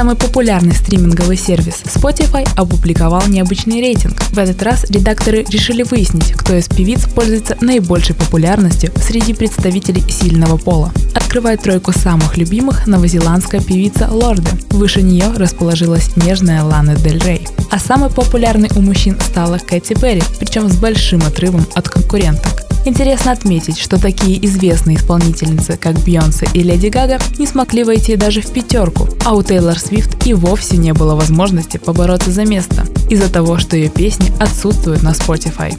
Самый популярный стриминговый сервис Spotify опубликовал необычный рейтинг. В этот раз редакторы решили выяснить, кто из певиц пользуется наибольшей популярностью среди представителей сильного пола. Открывает тройку самых любимых новозеландская певица Лорды. Выше нее расположилась нежная Лана Дель Рей. А самой популярной у мужчин стала Кэти Перри, причем с большим отрывом от конкуренток. Интересно отметить, что такие известные исполнительницы, как Бьонсе и Леди Гага, не смогли войти даже в пятерку, а у Тейлор Свифт и вовсе не было возможности побороться за место из-за того, что ее песни отсутствуют на Spotify.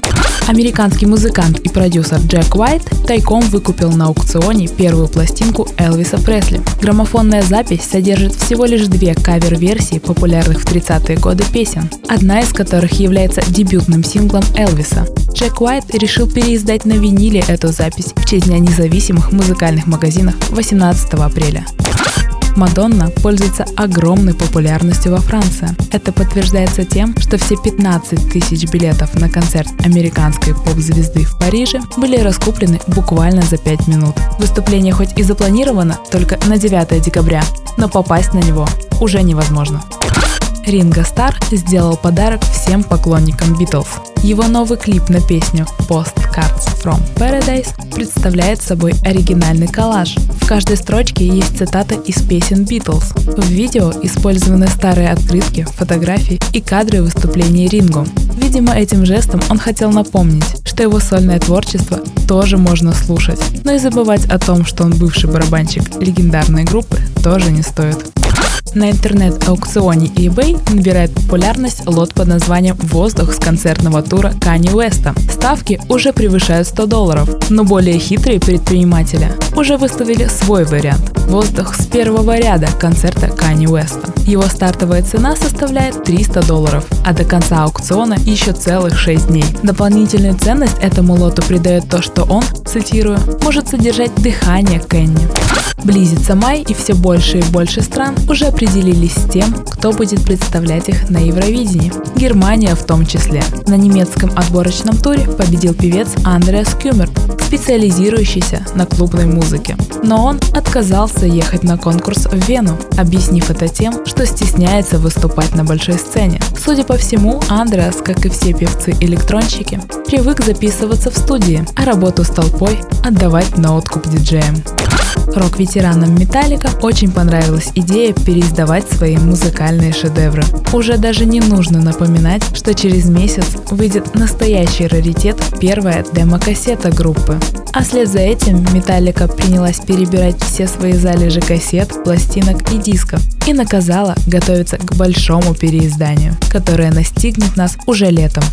Американский музыкант и продюсер Джек Уайт тайком выкупил на аукционе первую пластинку Элвиса Пресли. Граммофонная запись содержит всего лишь две кавер-версии популярных в 30-е годы песен, одна из которых является дебютным синглом Элвиса. Джек Уайт решил переиздать на виниле эту запись в честь Дня независимых музыкальных магазинов 18 апреля. Мадонна пользуется огромной популярностью во Франции. Это подтверждается тем, что все 15 тысяч билетов на концерт американской поп-звезды в Париже были раскуплены буквально за 5 минут. Выступление хоть и запланировано только на 9 декабря, но попасть на него уже невозможно. Ринго Стар сделал подарок всем поклонникам Битлз. Его новый клип на песню Postcards from Paradise представляет собой оригинальный коллаж. В каждой строчке есть цитата из песен Битлз. В видео использованы старые открытки, фотографии и кадры выступлений Ринго. Видимо, этим жестом он хотел напомнить, что его сольное творчество тоже можно слушать. Но и забывать о том, что он бывший барабанщик легендарной группы, тоже не стоит. На интернет-аукционе eBay набирает популярность лот под названием «Воздух» с концертного тура Кани Уэста. Ставки уже превышают 100 долларов, но более хитрые предприниматели уже выставили свой вариант – «Воздух» с первого ряда концерта Кани Уэста. Его стартовая цена составляет 300 долларов, а до конца аукциона еще целых 6 дней. Дополнительную ценность этому лоту придает то, что он, цитирую, может содержать дыхание Кенни. Близится май, и все больше и больше стран уже определились с тем, кто будет представлять их на Евровидении. Германия в том числе. На немецком отборочном туре победил певец Андреас Кюмерт, специализирующийся на клубной музыке. Но он отказался ехать на конкурс в Вену, объяснив это тем, что стесняется выступать на большой сцене. Судя по всему, Андреас, как и все певцы-электронщики, привык записываться в студии, а работу с толпой отдавать на откуп диджеям. Рок-ветеранам Металлика очень понравилась идея переиздавать свои музыкальные шедевры. Уже даже не нужно напоминать, что через месяц выйдет настоящий раритет первая демо-кассета группы. А вслед за этим Металлика принялась перебирать все свои залежи кассет, пластинок и дисков и наказала готовиться к большому переизданию, которое настигнет нас уже летом.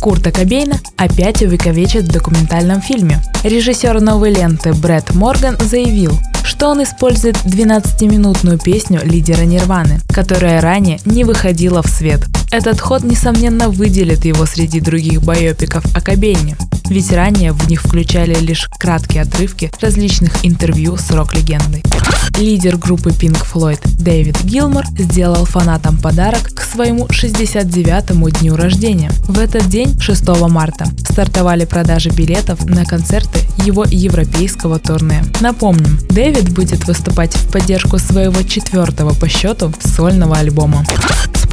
Курта Кобейна опять увековечит в документальном фильме. Режиссер новой ленты Брэд Морган заявил, что он использует 12-минутную песню лидера Нирваны, которая ранее не выходила в свет. Этот ход, несомненно, выделит его среди других байопиков о Кобейне, ведь ранее в них включали лишь краткие отрывки различных интервью с рок-легендой. Лидер группы Pink Floyd Дэвид Гилмор сделал фанатам подарок к своему 69-му дню рождения. В этот день, 6 марта, стартовали продажи билетов на концерты его европейского турне. Напомним, Дэвид будет выступать в поддержку своего четвертого по счету сольного альбома.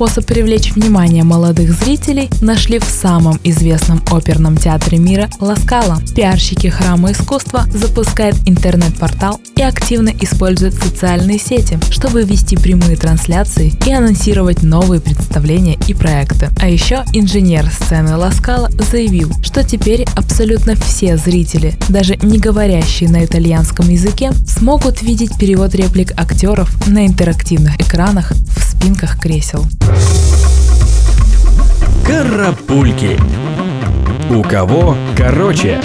Способ привлечь внимание молодых зрителей нашли в самом известном оперном театре мира Ласкала. Пиарщики храма искусства запускают интернет-портал и активно используют социальные сети, чтобы вести прямые трансляции и анонсировать новые представления и проекты. А еще инженер сцены Ласкала заявил, что теперь абсолютно все зрители, даже не говорящие на итальянском языке, смогут видеть перевод реплик актеров на интерактивных экранах в спинках кресел. Карапульки. У кого короче?